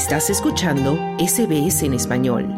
Estás escuchando SBS en español.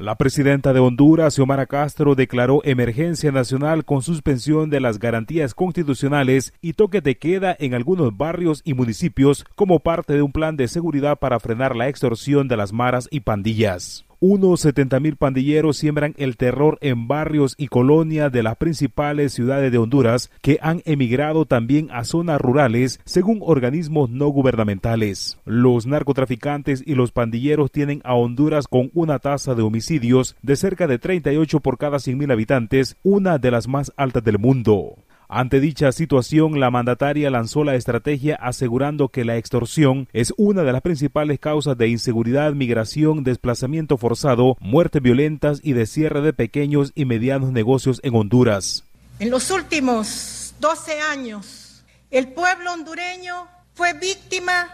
La presidenta de Honduras, Xiomara Castro, declaró emergencia nacional con suspensión de las garantías constitucionales y toque de queda en algunos barrios y municipios como parte de un plan de seguridad para frenar la extorsión de las maras y pandillas. Unos 70.000 pandilleros siembran el terror en barrios y colonias de las principales ciudades de Honduras que han emigrado también a zonas rurales según organismos no gubernamentales. Los narcotraficantes y los pandilleros tienen a Honduras con una tasa de homicidios de cerca de 38 por cada 100.000 habitantes, una de las más altas del mundo. Ante dicha situación, la mandataria lanzó la estrategia asegurando que la extorsión es una de las principales causas de inseguridad, migración, desplazamiento forzado, muertes violentas y de cierre de pequeños y medianos negocios en Honduras. En los últimos 12 años, el pueblo hondureño fue víctima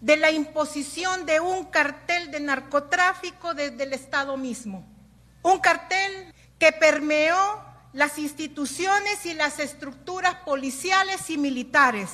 de la imposición de un cartel de narcotráfico desde el Estado mismo. Un cartel que permeó las instituciones y las estructuras policiales y militares,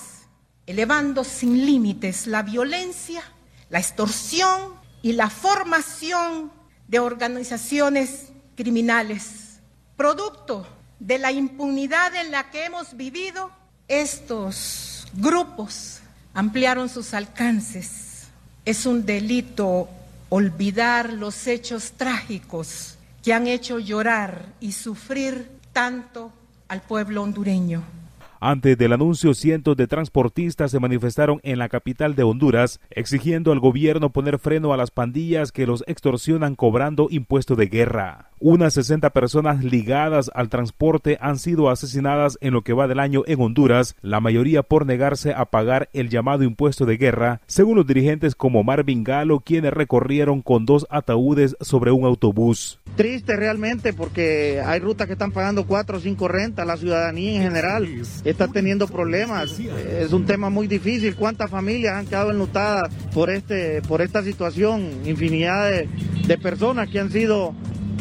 elevando sin límites la violencia, la extorsión y la formación de organizaciones criminales. Producto de la impunidad en la que hemos vivido, estos grupos ampliaron sus alcances. Es un delito olvidar los hechos trágicos que han hecho llorar y sufrir tanto al pueblo hondureño. Antes del anuncio, cientos de transportistas se manifestaron en la capital de Honduras exigiendo al gobierno poner freno a las pandillas que los extorsionan cobrando impuesto de guerra. Unas 60 personas ligadas al transporte han sido asesinadas en lo que va del año en Honduras, la mayoría por negarse a pagar el llamado impuesto de guerra, según los dirigentes como Marvin Galo, quienes recorrieron con dos ataúdes sobre un autobús. Triste realmente porque hay rutas que están pagando cuatro o cinco rentas, la ciudadanía en general está teniendo problemas. Es un tema muy difícil. ¿Cuántas familias han quedado enlutadas por, este, por esta situación? Infinidad de, de personas que han sido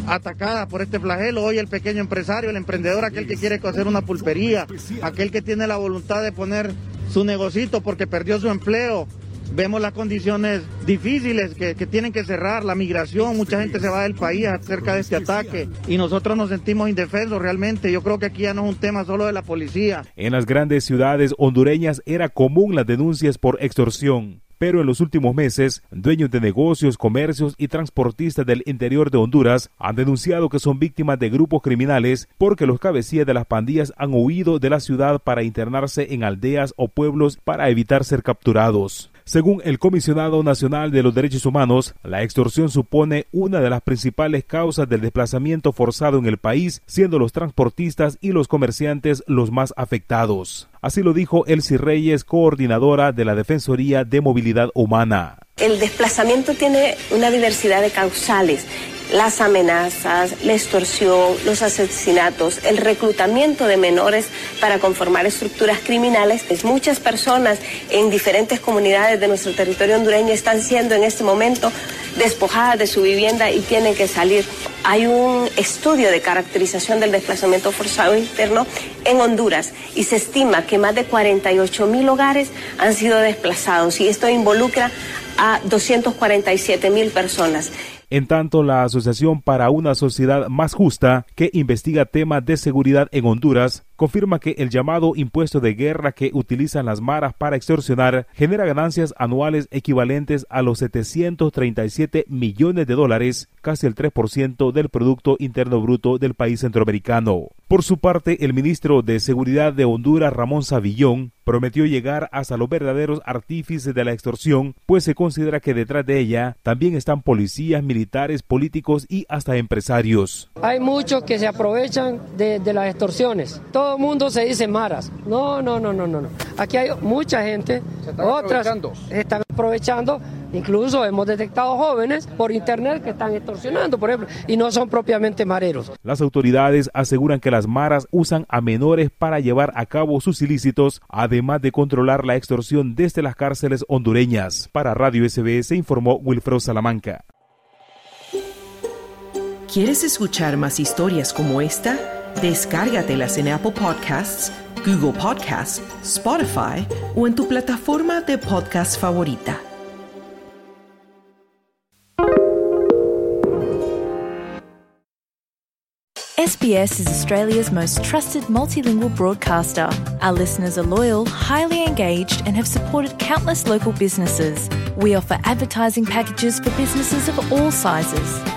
atacada por este flagelo. Hoy el pequeño empresario, el emprendedor, aquel que quiere hacer una pulpería, aquel que tiene la voluntad de poner su negocito porque perdió su empleo. Vemos las condiciones difíciles que, que, tienen que cerrar, la migración, mucha gente se va del país acerca de este ataque y nosotros nos sentimos indefensos realmente. Yo creo que aquí ya no es un tema solo de la policía. En las grandes ciudades hondureñas era común las denuncias por extorsión pero en los últimos meses, dueños de negocios, comercios y transportistas del interior de Honduras han denunciado que son víctimas de grupos criminales porque los cabecillas de las pandillas han huido de la ciudad para internarse en aldeas o pueblos para evitar ser capturados. Según el Comisionado Nacional de los Derechos Humanos, la extorsión supone una de las principales causas del desplazamiento forzado en el país, siendo los transportistas y los comerciantes los más afectados. Así lo dijo Elsie Reyes, coordinadora de la Defensoría de Movilidad Humana. El desplazamiento tiene una diversidad de causales las amenazas, la extorsión, los asesinatos, el reclutamiento de menores para conformar estructuras criminales. Muchas personas en diferentes comunidades de nuestro territorio hondureño están siendo en este momento despojadas de su vivienda y tienen que salir. Hay un estudio de caracterización del desplazamiento forzado interno en Honduras y se estima que más de 48 mil hogares han sido desplazados y esto involucra a 247 mil personas. En tanto, la Asociación para una Sociedad Más Justa, que investiga temas de seguridad en Honduras, confirma que el llamado impuesto de guerra que utilizan las maras para extorsionar genera ganancias anuales equivalentes a los 737 millones de dólares, casi el 3% del Producto Interno Bruto del país centroamericano. Por su parte, el ministro de Seguridad de Honduras, Ramón Savillón, prometió llegar hasta los verdaderos artífices de la extorsión, pues se considera que detrás de ella también están policías, militares, políticos y hasta empresarios. Hay muchos que se aprovechan de, las extorsiones. El mundo se dice maras. No, no, no, no, no. Aquí hay mucha gente, otras están aprovechando Incluso hemos detectado jóvenes por internet que están extorsionando, por ejemplo, y no son propiamente mareros. Las autoridades aseguran que las maras usan a menores para llevar a cabo sus ilícitos, además de controlar la extorsión desde las cárceles hondureñas. Para Radio SBS informó Wilfredo Salamanca. ¿Quieres escuchar más historias como esta? Descárgatelas en Apple Podcasts, Google Podcasts, Spotify o en tu plataforma de podcast favorita. SBS is Australia's most trusted multilingual broadcaster. Our listeners are loyal, highly engaged, and have supported countless local businesses. We offer advertising packages for businesses of all sizes.